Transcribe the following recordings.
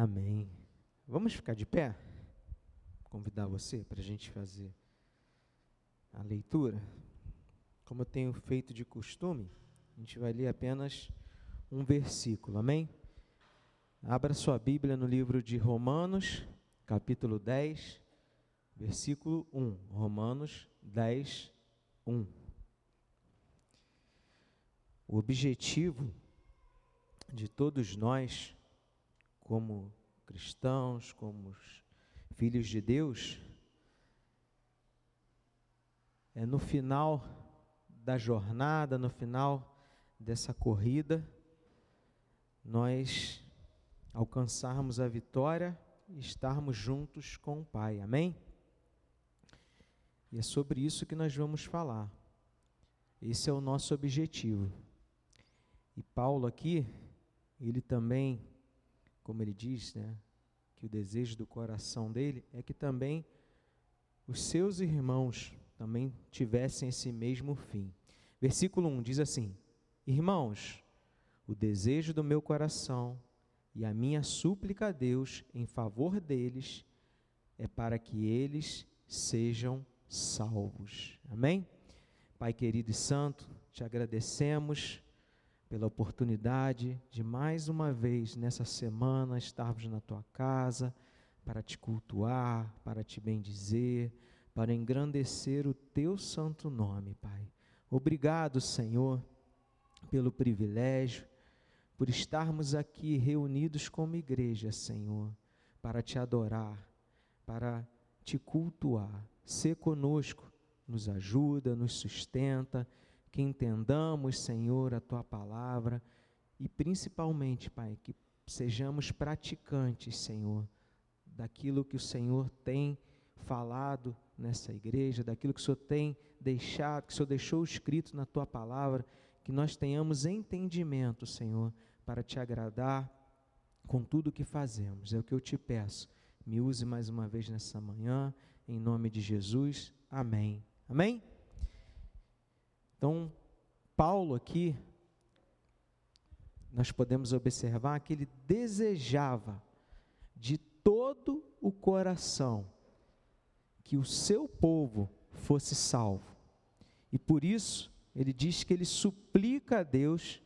Amém. Vamos ficar de pé? Convidar você para a gente fazer a leitura. Como eu tenho feito de costume, a gente vai ler apenas um versículo, amém? Abra sua Bíblia no livro de Romanos, capítulo 10, versículo 1. Romanos 10, 1. O objetivo de todos nós, como cristãos, como filhos de Deus, é no final da jornada, no final dessa corrida, nós alcançarmos a vitória e estarmos juntos com o Pai. Amém? E é sobre isso que nós vamos falar. Esse é o nosso objetivo. E Paulo aqui, ele também, como ele diz, né, que o desejo do coração dele é que também os seus irmãos também tivessem esse mesmo fim. Versículo 1 diz assim: Irmãos, o desejo do meu coração e a minha súplica a Deus em favor deles é para que eles sejam salvos. Amém? Pai querido e santo, te agradecemos pela oportunidade de mais uma vez nessa semana estarmos na tua casa para te cultuar, para te bendizer, para engrandecer o teu santo nome, Pai. Obrigado, Senhor, pelo privilégio, por estarmos aqui reunidos como igreja, Senhor, para te adorar, para te cultuar. Ser conosco, nos ajuda, nos sustenta que entendamos, Senhor, a tua palavra e principalmente, Pai, que sejamos praticantes, Senhor, daquilo que o Senhor tem falado nessa igreja, daquilo que o Senhor tem deixado, que o Senhor deixou escrito na tua palavra, que nós tenhamos entendimento, Senhor, para te agradar com tudo o que fazemos. É o que eu te peço. Me use mais uma vez nessa manhã, em nome de Jesus. Amém. Amém? Então, Paulo aqui, nós podemos observar que ele desejava de todo o coração que o seu povo fosse salvo. E por isso, ele diz que ele suplica a Deus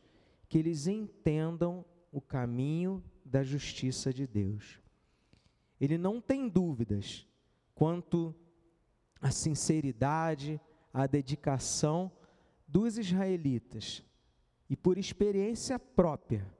que eles entendam o caminho da justiça de Deus. Ele não tem dúvidas quanto à sinceridade, à dedicação dos israelitas. E por experiência própria,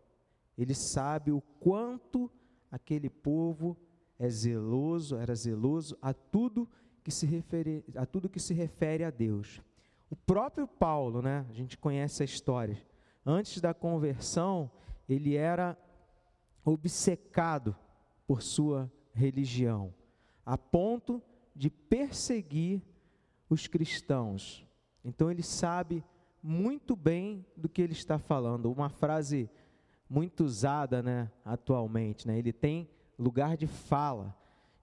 ele sabe o quanto aquele povo é zeloso, era zeloso a tudo que se refere, a tudo que se refere a Deus. O próprio Paulo, né, a gente conhece a história. Antes da conversão, ele era obcecado por sua religião, a ponto de perseguir os cristãos. Então ele sabe muito bem do que ele está falando. Uma frase muito usada, né, atualmente, né? Ele tem lugar de fala,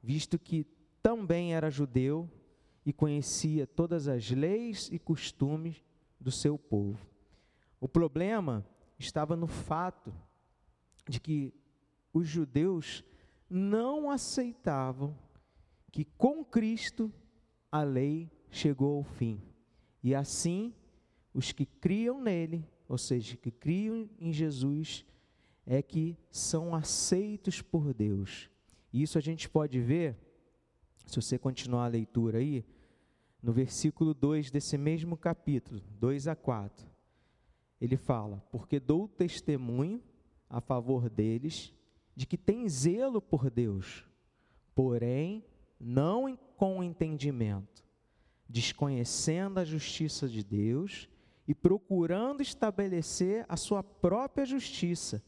visto que também era judeu e conhecia todas as leis e costumes do seu povo. O problema estava no fato de que os judeus não aceitavam que com Cristo a lei chegou ao fim. E assim, os que criam nele, ou seja, que criam em Jesus, é que são aceitos por Deus. E isso a gente pode ver, se você continuar a leitura aí, no versículo 2 desse mesmo capítulo, 2 a 4. Ele fala: Porque dou testemunho a favor deles de que tem zelo por Deus, porém não com entendimento desconhecendo a justiça de Deus e procurando estabelecer a sua própria justiça,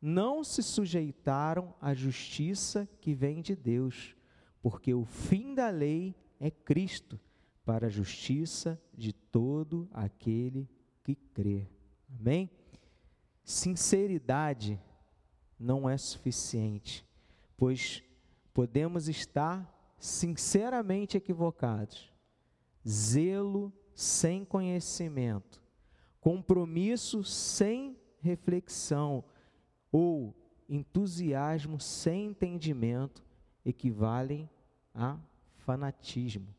não se sujeitaram à justiça que vem de Deus, porque o fim da lei é Cristo, para a justiça de todo aquele que crê. Amém? Sinceridade não é suficiente, pois podemos estar sinceramente equivocados zelo sem conhecimento, compromisso sem reflexão ou entusiasmo sem entendimento equivalem a fanatismo.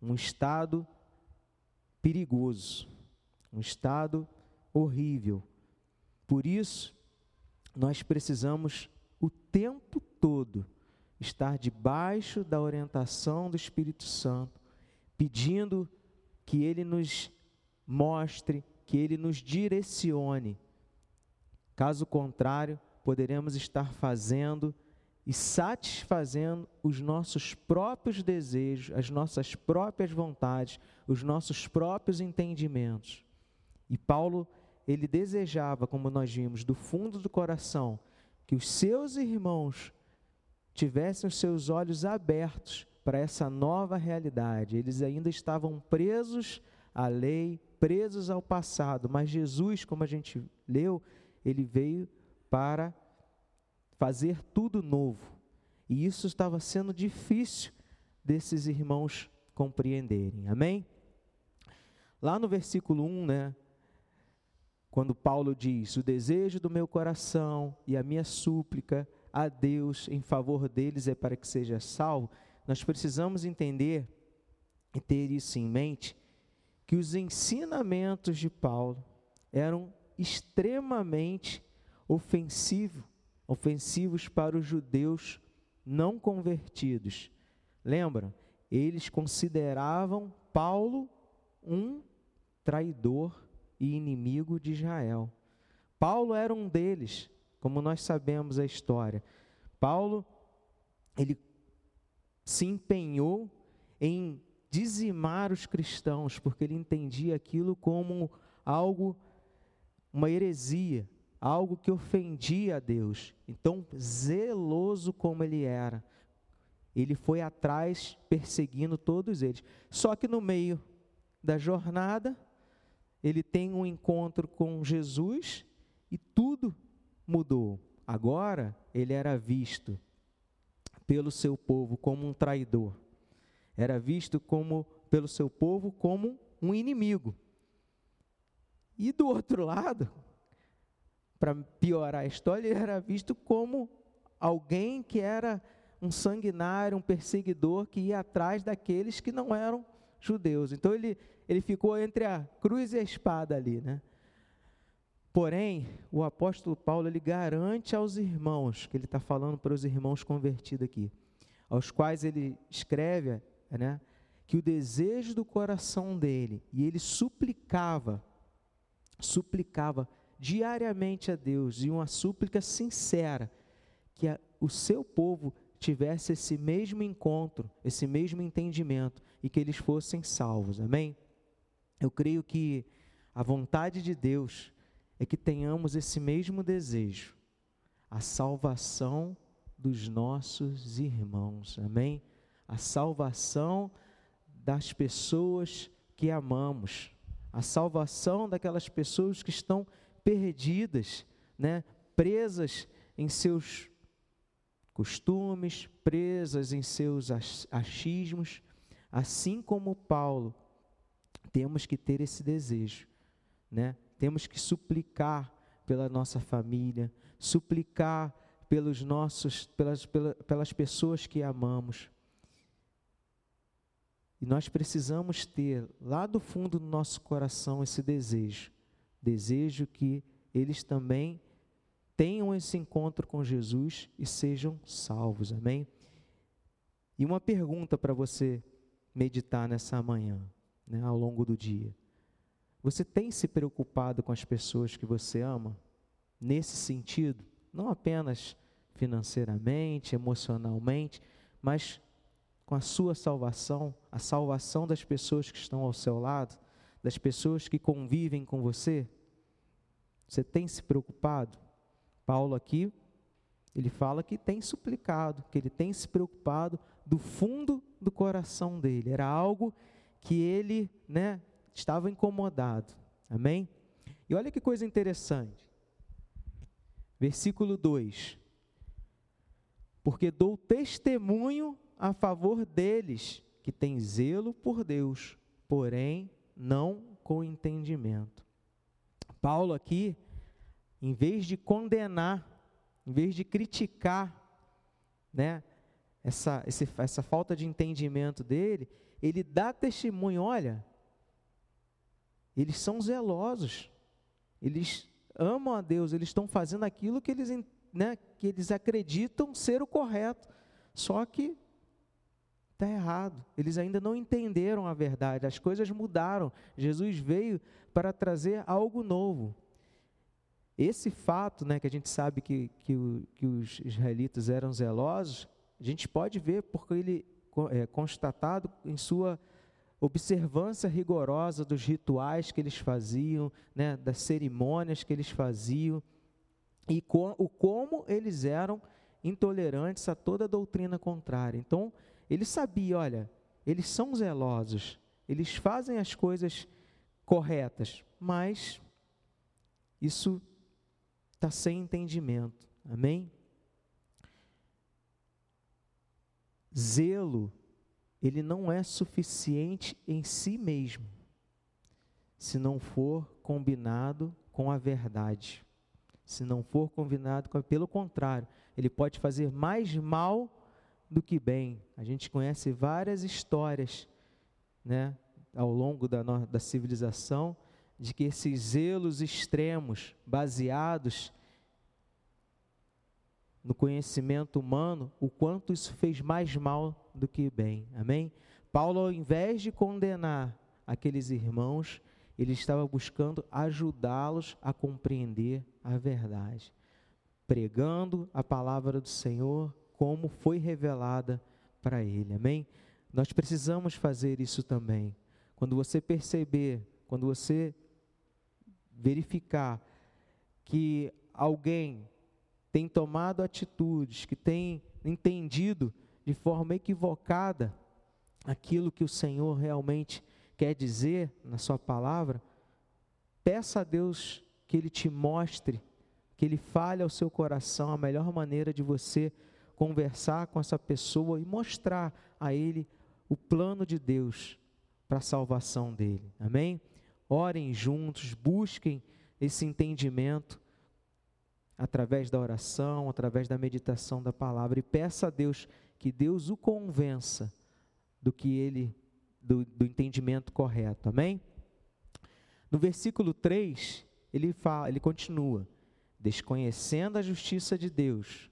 Um estado perigoso, um estado horrível. Por isso, nós precisamos o tempo todo estar debaixo da orientação do Espírito Santo, pedindo que ele nos mostre, que ele nos direcione. Caso contrário, poderemos estar fazendo e satisfazendo os nossos próprios desejos, as nossas próprias vontades, os nossos próprios entendimentos. E Paulo, ele desejava, como nós vimos, do fundo do coração, que os seus irmãos tivessem os seus olhos abertos para essa nova realidade. Eles ainda estavam presos à lei, presos ao passado, mas Jesus, como a gente leu, ele veio para fazer tudo novo. E isso estava sendo difícil desses irmãos compreenderem. Amém? Lá no versículo 1, né, quando Paulo diz: "O desejo do meu coração e a minha súplica a Deus em favor deles é para que seja salvo", nós precisamos entender e ter isso em mente que os ensinamentos de Paulo eram extremamente ofensivos ofensivos para os judeus não convertidos. Lembra? Eles consideravam Paulo um traidor e inimigo de Israel. Paulo era um deles, como nós sabemos a história. Paulo, ele se empenhou em dizimar os cristãos, porque ele entendia aquilo como algo, uma heresia, algo que ofendia a Deus. Então, zeloso como ele era, ele foi atrás perseguindo todos eles. Só que no meio da jornada, ele tem um encontro com Jesus e tudo mudou. Agora ele era visto pelo seu povo como um traidor. Era visto como pelo seu povo como um inimigo. E do outro lado, para piorar a história, ele era visto como alguém que era um sanguinário, um perseguidor que ia atrás daqueles que não eram judeus. Então ele, ele ficou entre a cruz e a espada ali, né? Porém, o apóstolo Paulo ele garante aos irmãos, que ele está falando para os irmãos convertidos aqui, aos quais ele escreve, né, que o desejo do coração dele, e ele suplicava, suplicava diariamente a Deus e uma súplica sincera que a, o seu povo tivesse esse mesmo encontro, esse mesmo entendimento e que eles fossem salvos. Amém? Eu creio que a vontade de Deus é que tenhamos esse mesmo desejo, a salvação dos nossos irmãos. Amém? A salvação das pessoas que amamos, a salvação daquelas pessoas que estão perdidas, né? presas em seus costumes, presas em seus achismos, assim como Paulo, temos que ter esse desejo, né? Temos que suplicar pela nossa família, suplicar pelos nossos, pelas, pelas, pelas pessoas que amamos. E nós precisamos ter lá do fundo do nosso coração esse desejo Desejo que eles também tenham esse encontro com Jesus e sejam salvos. Amém? E uma pergunta para você meditar nessa manhã, né, ao longo do dia. Você tem se preocupado com as pessoas que você ama? Nesse sentido, não apenas financeiramente, emocionalmente, mas com a sua salvação, a salvação das pessoas que estão ao seu lado? das pessoas que convivem com você? Você tem se preocupado? Paulo aqui, ele fala que tem suplicado, que ele tem se preocupado do fundo do coração dele. Era algo que ele, né, estava incomodado. Amém? E olha que coisa interessante. Versículo 2: Porque dou testemunho a favor deles que têm zelo por Deus, porém não com entendimento. Paulo aqui, em vez de condenar em vez de criticar, né, essa, essa falta de entendimento dele, ele dá testemunho, olha, eles são zelosos, eles amam a Deus, eles estão fazendo aquilo que eles, né, que eles acreditam ser o correto, só que está errado, eles ainda não entenderam a verdade, as coisas mudaram, Jesus veio para trazer algo novo. Esse fato, né, que a gente sabe que, que, o, que os israelitas eram zelosos, a gente pode ver porque ele é constatado em sua observância rigorosa dos rituais que eles faziam, né, das cerimônias que eles faziam, e o como eles eram intolerantes a toda doutrina contrária. Então, ele sabia, olha, eles são zelosos, eles fazem as coisas corretas, mas isso está sem entendimento. Amém? Zelo, ele não é suficiente em si mesmo, se não for combinado com a verdade. Se não for combinado com, pelo contrário, ele pode fazer mais mal do que bem. A gente conhece várias histórias, né, ao longo da, da civilização, de que esses zelos extremos, baseados no conhecimento humano, o quanto isso fez mais mal do que bem. Amém? Paulo, ao invés de condenar aqueles irmãos, ele estava buscando ajudá-los a compreender a verdade, pregando a palavra do Senhor como foi revelada para ele. Amém? Nós precisamos fazer isso também. Quando você perceber, quando você verificar que alguém tem tomado atitudes, que tem entendido de forma equivocada aquilo que o Senhor realmente quer dizer na Sua palavra, peça a Deus que Ele te mostre, que Ele fale ao seu coração a melhor maneira de você conversar com essa pessoa e mostrar a Ele o plano de Deus para a salvação dele. Amém? Orem juntos, busquem esse entendimento através da oração, através da meditação da palavra e peça a Deus que Deus o convença do que ele do, do entendimento correto. Amém? No versículo 3, ele fala, ele continua: desconhecendo a justiça de Deus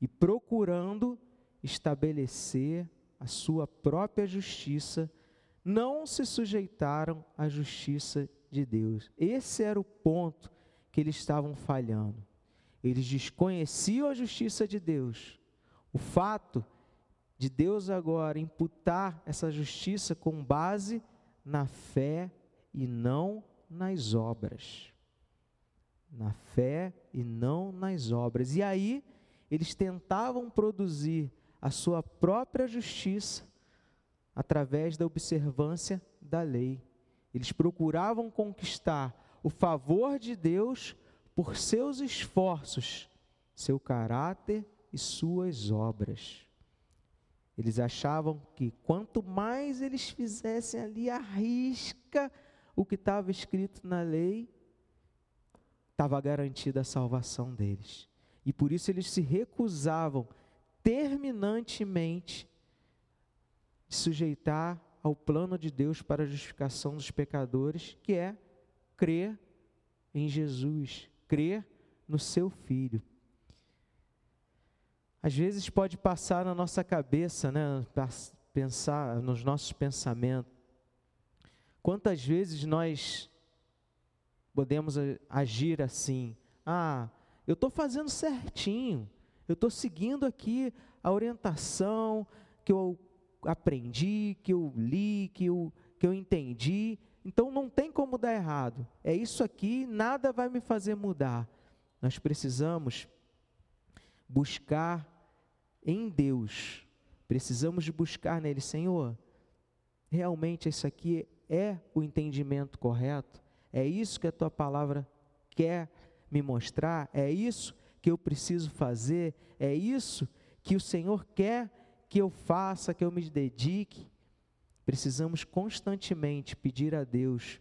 e procurando estabelecer a sua própria justiça, não se sujeitaram à justiça de Deus. Esse era o ponto que eles estavam falhando. Eles desconheciam a justiça de Deus. O fato de Deus agora imputar essa justiça com base na fé e não nas obras. Na fé e não nas obras. E aí, eles tentavam produzir a sua própria justiça através da observância da lei. Eles procuravam conquistar o favor de Deus por seus esforços, seu caráter e suas obras. Eles achavam que quanto mais eles fizessem ali a risca o que estava escrito na lei, estava garantida a salvação deles. E por isso eles se recusavam terminantemente de sujeitar ao plano de Deus para a justificação dos pecadores, que é crer em Jesus, crer no seu Filho. Às vezes pode passar na nossa cabeça, né, pensar nos nossos pensamentos. Quantas vezes nós podemos agir assim? Ah, eu estou fazendo certinho, eu estou seguindo aqui a orientação que eu aprendi, que eu li, que eu, que eu entendi, então não tem como dar errado. É isso aqui, nada vai me fazer mudar. Nós precisamos buscar em Deus, precisamos buscar nele, Senhor, realmente isso aqui é o entendimento correto? É isso que a tua palavra quer me mostrar, é isso que eu preciso fazer, é isso que o Senhor quer que eu faça, que eu me dedique. Precisamos constantemente pedir a Deus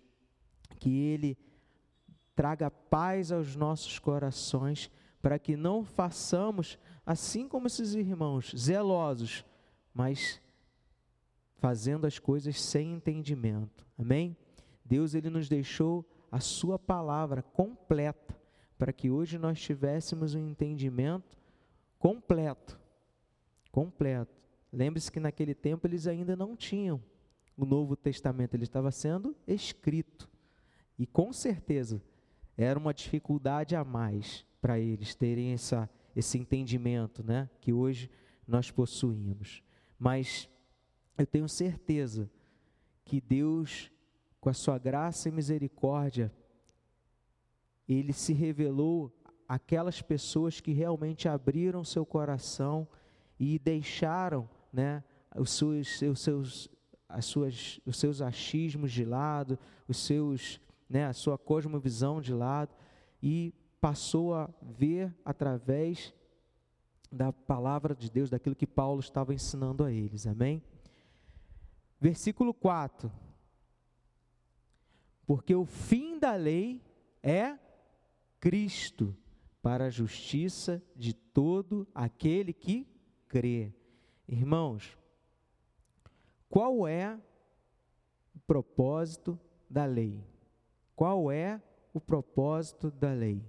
que Ele traga paz aos nossos corações, para que não façamos assim como esses irmãos, zelosos, mas fazendo as coisas sem entendimento. Amém? Deus ele nos deixou a sua palavra completa para que hoje nós tivéssemos um entendimento completo. Completo. Lembre-se que naquele tempo eles ainda não tinham o Novo Testamento, ele estava sendo escrito. E com certeza era uma dificuldade a mais para eles terem essa, esse entendimento né, que hoje nós possuímos. Mas eu tenho certeza que Deus, com a sua graça e misericórdia, ele se revelou aquelas pessoas que realmente abriram seu coração e deixaram né, os, seus, os, seus, as suas, os seus achismos de lado, os seus, né, a sua cosmovisão de lado e passou a ver através da palavra de Deus, daquilo que Paulo estava ensinando a eles. Amém? Versículo 4. Porque o fim da lei é Cristo para a justiça de todo aquele que crê. Irmãos, qual é o propósito da lei? Qual é o propósito da lei?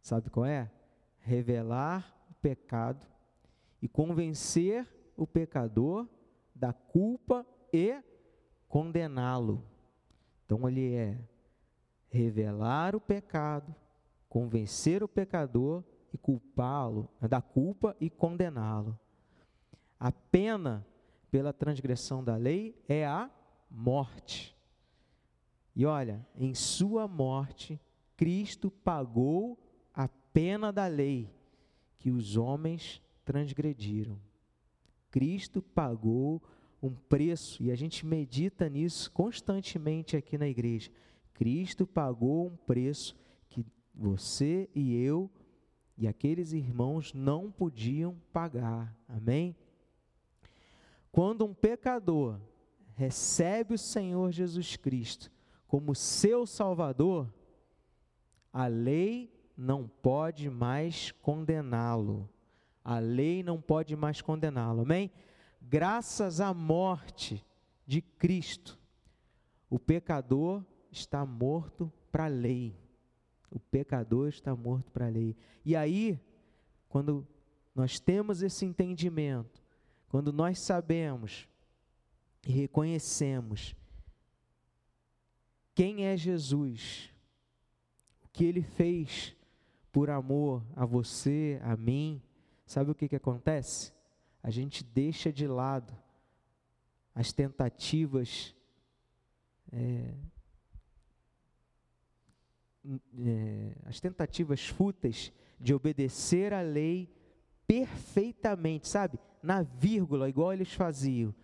Sabe qual é? Revelar o pecado e convencer o pecador da culpa e condená-lo. Então ele é revelar o pecado, convencer o pecador e culpá-lo da culpa e condená-lo. A pena pela transgressão da lei é a morte. E olha, em sua morte, Cristo pagou a pena da lei que os homens transgrediram. Cristo pagou um preço, e a gente medita nisso constantemente aqui na igreja. Cristo pagou um preço você e eu e aqueles irmãos não podiam pagar. Amém? Quando um pecador recebe o Senhor Jesus Cristo como seu Salvador, a lei não pode mais condená-lo. A lei não pode mais condená-lo. Amém? Graças à morte de Cristo, o pecador está morto para a lei. O pecador está morto para a lei. E aí, quando nós temos esse entendimento, quando nós sabemos e reconhecemos quem é Jesus, o que ele fez por amor a você, a mim, sabe o que, que acontece? A gente deixa de lado as tentativas é, é, as tentativas fúteis de obedecer a lei perfeitamente, sabe? Na vírgula, igual eles faziam,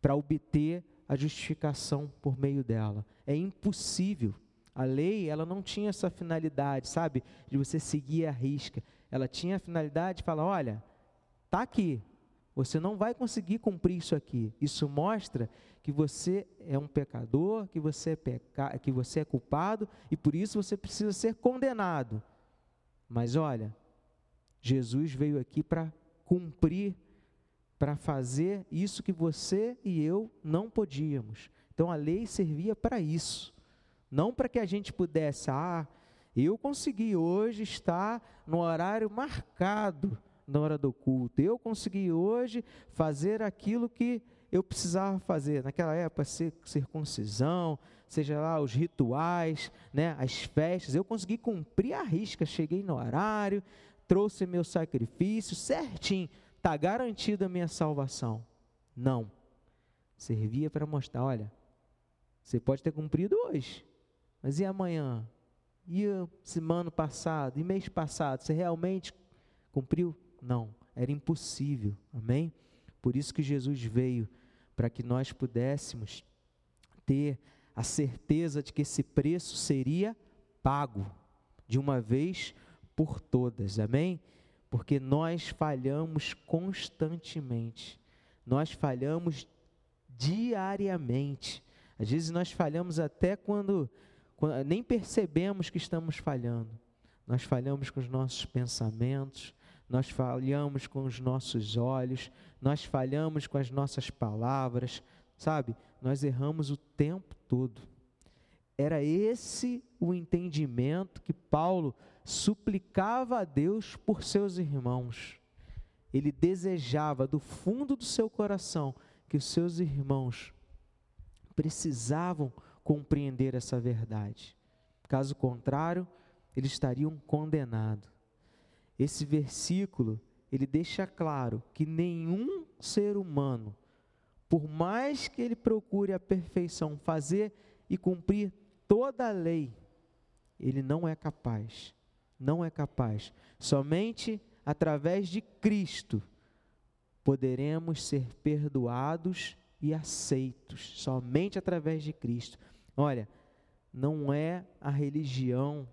para obter a justificação por meio dela. É impossível. A lei, ela não tinha essa finalidade, sabe? De você seguir a risca. Ela tinha a finalidade de falar: olha, tá aqui, você não vai conseguir cumprir isso aqui. Isso mostra que você é um pecador, que você é, peca... que você é culpado e por isso você precisa ser condenado. Mas olha, Jesus veio aqui para cumprir, para fazer isso que você e eu não podíamos. Então a lei servia para isso, não para que a gente pudesse, ah, eu consegui hoje estar no horário marcado na hora do culto. Eu consegui hoje fazer aquilo que eu precisava fazer. Naquela época, circuncisão, seja lá os rituais, né, as festas, eu consegui cumprir a risca. Cheguei no horário, trouxe meu sacrifício certinho, está garantida a minha salvação. Não. Servia para mostrar: olha, você pode ter cumprido hoje, mas e amanhã? E semana passada? E mês passado? Você realmente cumpriu? Não, era impossível. Amém? Por isso que Jesus veio para que nós pudéssemos ter a certeza de que esse preço seria pago de uma vez por todas. Amém? Porque nós falhamos constantemente. Nós falhamos diariamente. Às vezes nós falhamos até quando, quando nem percebemos que estamos falhando. nós falhamos com os nossos pensamentos, nós falhamos com os nossos olhos, nós falhamos com as nossas palavras, sabe? Nós erramos o tempo todo. Era esse o entendimento que Paulo suplicava a Deus por seus irmãos. Ele desejava do fundo do seu coração que os seus irmãos precisavam compreender essa verdade. Caso contrário, eles estariam condenados. Esse versículo, ele deixa claro que nenhum ser humano, por mais que ele procure a perfeição, fazer e cumprir toda a lei, ele não é capaz. Não é capaz. Somente através de Cristo poderemos ser perdoados e aceitos. Somente através de Cristo. Olha, não é a religião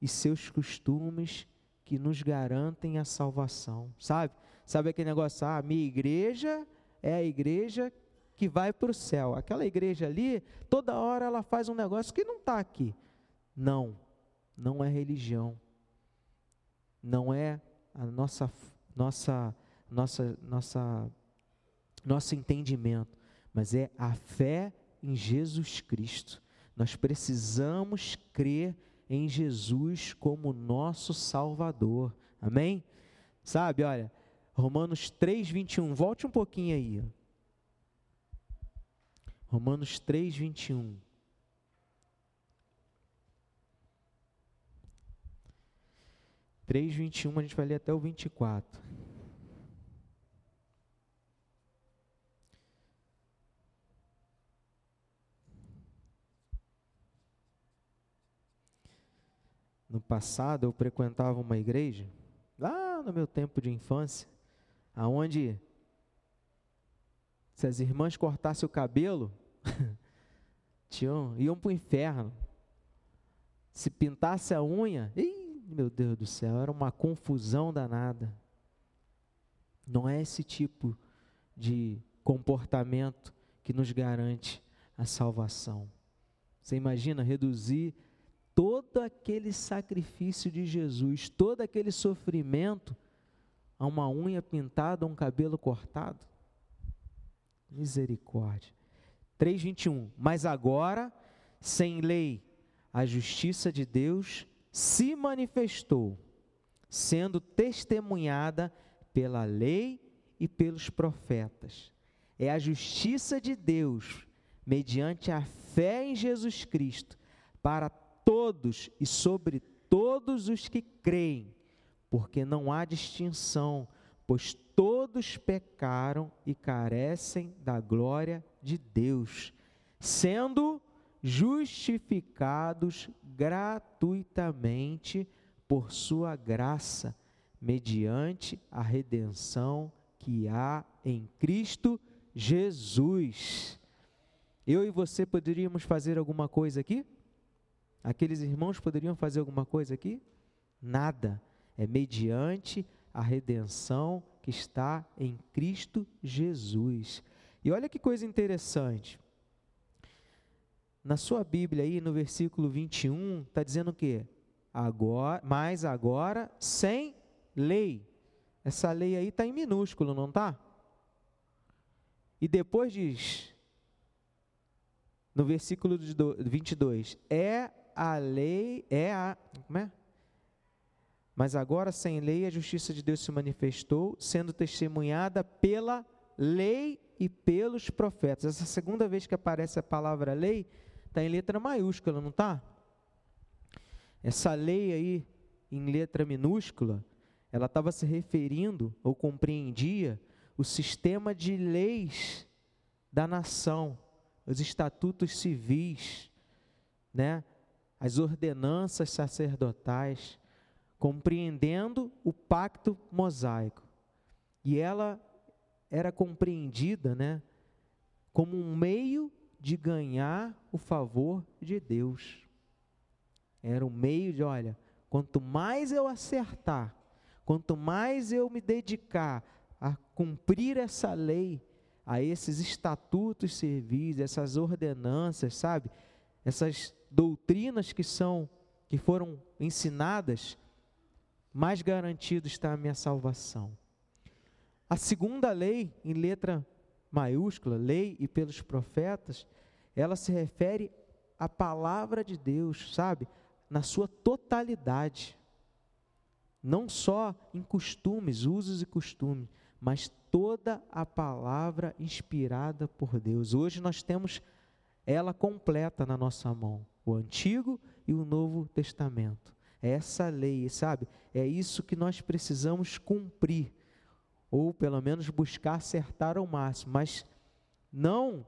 e seus costumes que nos garantem a salvação, sabe? Sabe aquele negócio, ah, minha igreja é a igreja que vai para o céu. Aquela igreja ali, toda hora ela faz um negócio que não está aqui. Não, não é religião. Não é a nossa, nossa, nossa, nossa, nosso entendimento, mas é a fé em Jesus Cristo. Nós precisamos crer em Jesus como nosso Salvador. Amém? Sabe, olha, Romanos 3, 21. Volte um pouquinho aí. Romanos 3, 21. Três, vinte e um, a gente vai ler até o vinte e quatro. No passado eu frequentava uma igreja, lá no meu tempo de infância, aonde se as irmãs cortassem o cabelo, tinham, iam para o inferno. Se pintasse a unha, ih, meu Deus do céu, era uma confusão danada. Não é esse tipo de comportamento que nos garante a salvação. Você imagina reduzir todo aquele sacrifício de Jesus, todo aquele sofrimento a uma unha pintada, a um cabelo cortado? Misericórdia. 3:21. Mas agora, sem lei, a justiça de Deus se manifestou, sendo testemunhada pela lei e pelos profetas. É a justiça de Deus mediante a fé em Jesus Cristo para todos e sobre todos os que creem, porque não há distinção, pois todos pecaram e carecem da glória de Deus, sendo justificados gratuitamente por sua graça, mediante a redenção que há em Cristo Jesus. Eu e você poderíamos fazer alguma coisa aqui? Aqueles irmãos poderiam fazer alguma coisa aqui? Nada. É mediante a redenção que está em Cristo Jesus. E olha que coisa interessante. Na sua Bíblia aí, no versículo 21, está dizendo o quê? Agora, mas agora sem lei. Essa lei aí está em minúsculo, não está? E depois diz, no versículo 22, é a lei, é a. Como é? Mas agora, sem lei, a justiça de Deus se manifestou, sendo testemunhada pela lei e pelos profetas. Essa segunda vez que aparece a palavra lei, está em letra maiúscula, não está? Essa lei aí, em letra minúscula, ela estava se referindo ou compreendia o sistema de leis da nação, os estatutos civis, né? as ordenanças sacerdotais, compreendendo o pacto mosaico. E ela era compreendida, né, como um meio de ganhar o favor de Deus. Era um meio de, olha, quanto mais eu acertar, quanto mais eu me dedicar a cumprir essa lei, a esses estatutos civis, essas ordenanças, sabe? Essas doutrinas que são que foram ensinadas mais garantido está a minha salvação. A segunda lei, em letra maiúscula, lei e pelos profetas, ela se refere à palavra de Deus, sabe? Na sua totalidade. Não só em costumes, usos e costumes, mas toda a palavra inspirada por Deus. Hoje nós temos ela completa na nossa mão, o Antigo e o Novo Testamento. É essa lei, sabe? É isso que nós precisamos cumprir, ou pelo menos buscar acertar ao máximo, mas não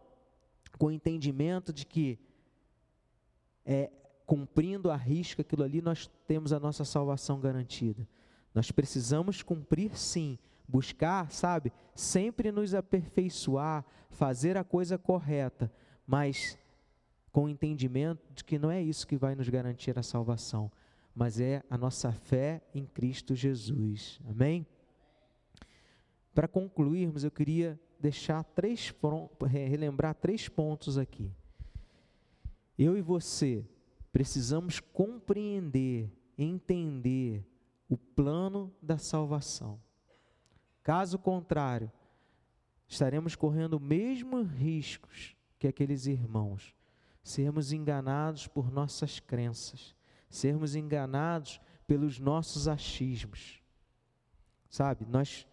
com o entendimento de que é, cumprindo a risca aquilo ali nós temos a nossa salvação garantida. Nós precisamos cumprir sim, buscar, sabe, sempre nos aperfeiçoar, fazer a coisa correta, mas com o entendimento de que não é isso que vai nos garantir a salvação, mas é a nossa fé em Cristo Jesus. Amém? Para concluirmos, eu queria deixar três relembrar três pontos aqui. Eu e você precisamos compreender, entender o plano da salvação. Caso contrário, estaremos correndo os mesmos riscos que aqueles irmãos, sermos enganados por nossas crenças, sermos enganados pelos nossos achismos. Sabe, nós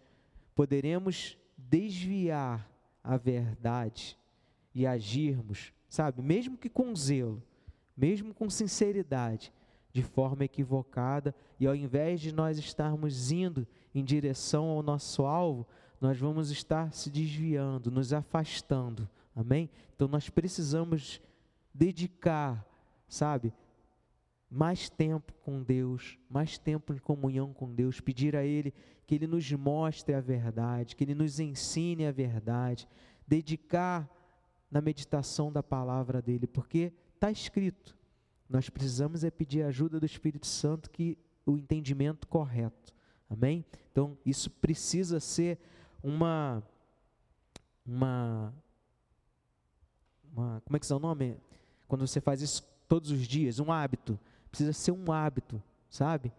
poderemos desviar a verdade e agirmos, sabe, mesmo que com zelo, mesmo com sinceridade, de forma equivocada, e ao invés de nós estarmos indo em direção ao nosso alvo, nós vamos estar se desviando, nos afastando. Amém? Então nós precisamos dedicar, sabe, mais tempo com Deus, mais tempo em comunhão com Deus, pedir a Ele que Ele nos mostre a verdade, que Ele nos ensine a verdade, dedicar na meditação da palavra dEle, porque está escrito, nós precisamos é pedir a ajuda do Espírito Santo que o entendimento correto, amém? Então isso precisa ser uma, uma, uma como é que é o nome? Quando você faz isso todos os dias, um hábito, precisa ser um hábito, sabe?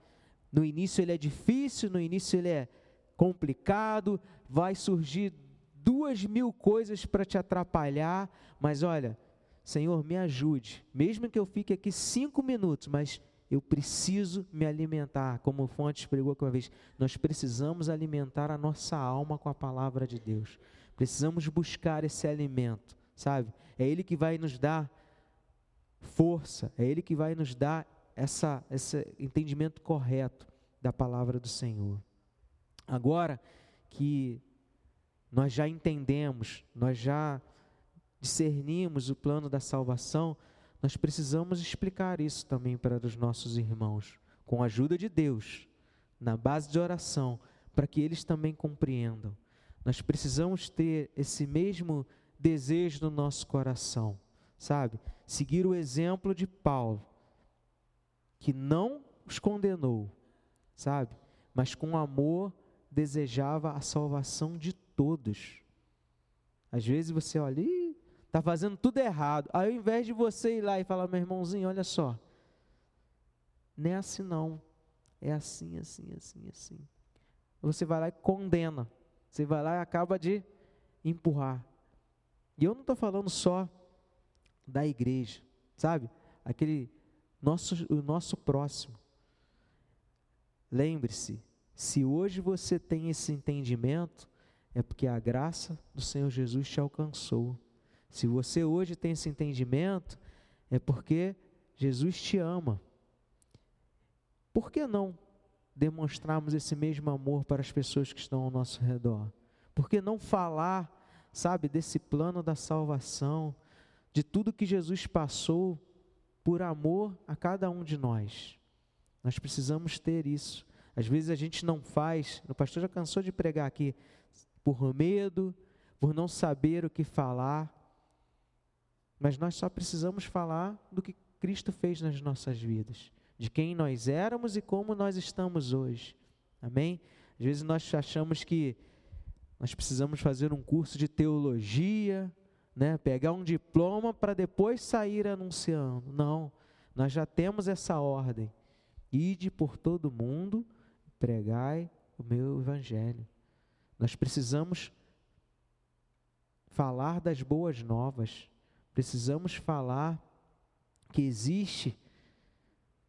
No início ele é difícil, no início ele é complicado, vai surgir duas mil coisas para te atrapalhar, mas olha, Senhor, me ajude, mesmo que eu fique aqui cinco minutos, mas eu preciso me alimentar, como o Fontes pregou aqui uma vez, nós precisamos alimentar a nossa alma com a palavra de Deus, precisamos buscar esse alimento, sabe? É Ele que vai nos dar força, é Ele que vai nos dar essa, esse entendimento correto da palavra do Senhor. Agora que nós já entendemos, nós já discernimos o plano da salvação, nós precisamos explicar isso também para os nossos irmãos, com a ajuda de Deus, na base de oração, para que eles também compreendam. Nós precisamos ter esse mesmo desejo no nosso coração, sabe? Seguir o exemplo de Paulo, que não os condenou, sabe? Mas com amor desejava a salvação de todos. Às vezes você olha, está fazendo tudo errado. Aí ao invés de você ir lá e falar, meu irmãozinho, olha só, não é assim não, é assim, assim, assim, assim. Você vai lá e condena, você vai lá e acaba de empurrar. E eu não estou falando só da igreja, sabe? Aquele nosso, o nosso próximo. Lembre-se, se hoje você tem esse entendimento, é porque a graça do Senhor Jesus te alcançou. Se você hoje tem esse entendimento, é porque Jesus te ama. Por que não demonstrarmos esse mesmo amor para as pessoas que estão ao nosso redor? Por que não falar, sabe, desse plano da salvação, de tudo que Jesus passou por amor a cada um de nós. Nós precisamos ter isso. Às vezes a gente não faz, o pastor já cansou de pregar aqui, por medo, por não saber o que falar, mas nós só precisamos falar do que Cristo fez nas nossas vidas, de quem nós éramos e como nós estamos hoje. Amém? Às vezes nós achamos que nós precisamos fazer um curso de teologia, né, pegar um diploma para depois sair anunciando. Não, nós já temos essa ordem. Ide por todo mundo, pregai o meu evangelho. Nós precisamos falar das boas novas. Precisamos falar que existe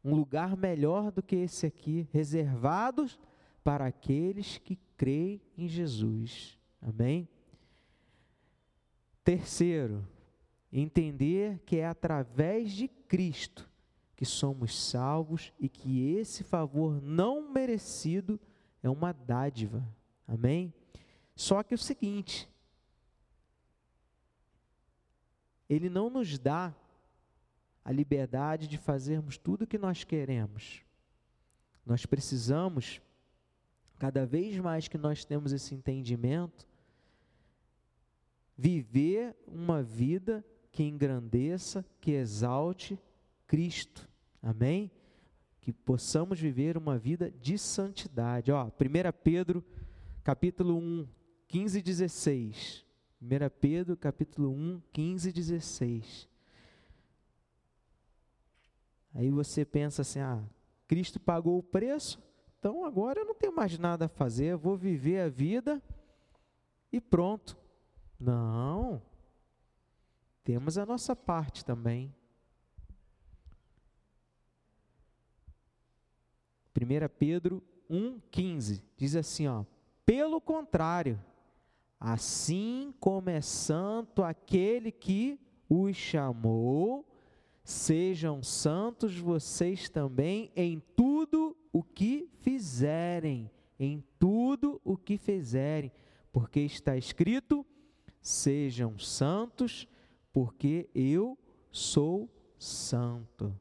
um lugar melhor do que esse aqui, reservados para aqueles que creem em Jesus. Amém? Terceiro, entender que é através de Cristo que somos salvos e que esse favor não merecido é uma dádiva. Amém? Só que é o seguinte, ele não nos dá a liberdade de fazermos tudo o que nós queremos. Nós precisamos, cada vez mais que nós temos esse entendimento, viver uma vida que engrandeça, que exalte Cristo. Amém? Que possamos viver uma vida de santidade. Ó, 1 Pedro, capítulo 1, 15 e 16. 1 Pedro, capítulo 1, 15 e 16. Aí você pensa assim: ah, Cristo pagou o preço, então agora eu não tenho mais nada a fazer, eu vou viver a vida e pronto. Não. Temos a nossa parte também. 1 Pedro 1,15 diz assim: ó, pelo contrário, assim como é santo aquele que os chamou, Sejam santos vocês também em tudo o que fizerem, em tudo o que fizerem, porque está escrito: sejam santos, porque eu sou santo.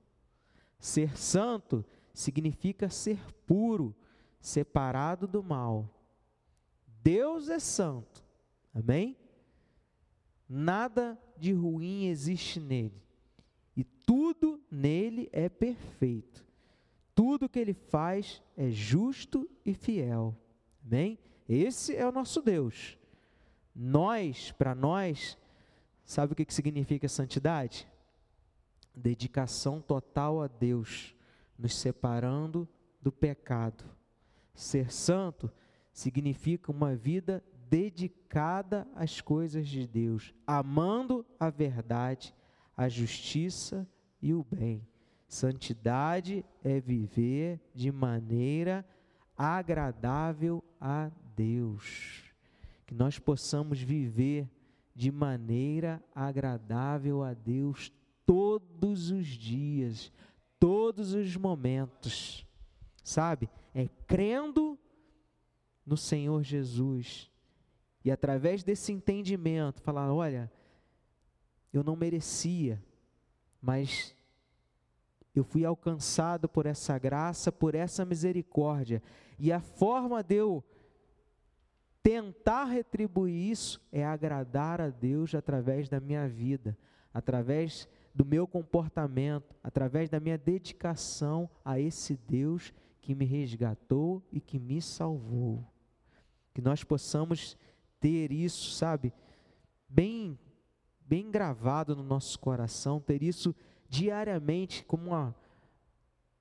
Ser santo significa ser puro, separado do mal. Deus é santo, amém? Nada de ruim existe nele e tudo nele é perfeito. Tudo que ele faz é justo e fiel. Amém? Esse é o nosso Deus. Nós, para nós, sabe o que significa santidade? Dedicação total a Deus, nos separando do pecado. Ser santo significa uma vida dedicada às coisas de Deus, amando a verdade a justiça e o bem. Santidade é viver de maneira agradável a Deus. Que nós possamos viver de maneira agradável a Deus todos os dias, todos os momentos. Sabe? É crendo no Senhor Jesus. E através desse entendimento, falar: olha, eu não merecia, mas eu fui alcançado por essa graça, por essa misericórdia. E a forma de eu tentar retribuir isso é agradar a Deus através da minha vida, através do meu comportamento, através da minha dedicação a esse Deus que me resgatou e que me salvou. Que nós possamos ter isso, sabe, bem bem gravado no nosso coração, ter isso diariamente como uma,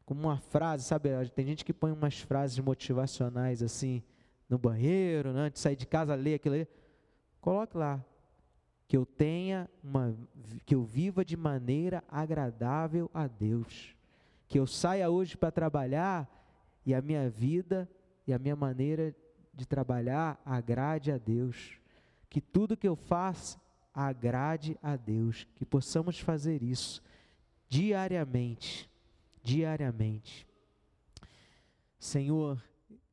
como uma frase, sabe? Tem gente que põe umas frases motivacionais assim no banheiro, né? antes de sair de casa, ler aquilo ali. Coloque lá. Que eu tenha uma, que eu viva de maneira agradável a Deus. Que eu saia hoje para trabalhar e a minha vida e a minha maneira de trabalhar agrade a Deus. Que tudo que eu faça agrade a Deus, que possamos fazer isso diariamente, diariamente. Senhor,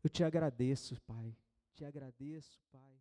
eu te agradeço, Pai, te agradeço, Pai.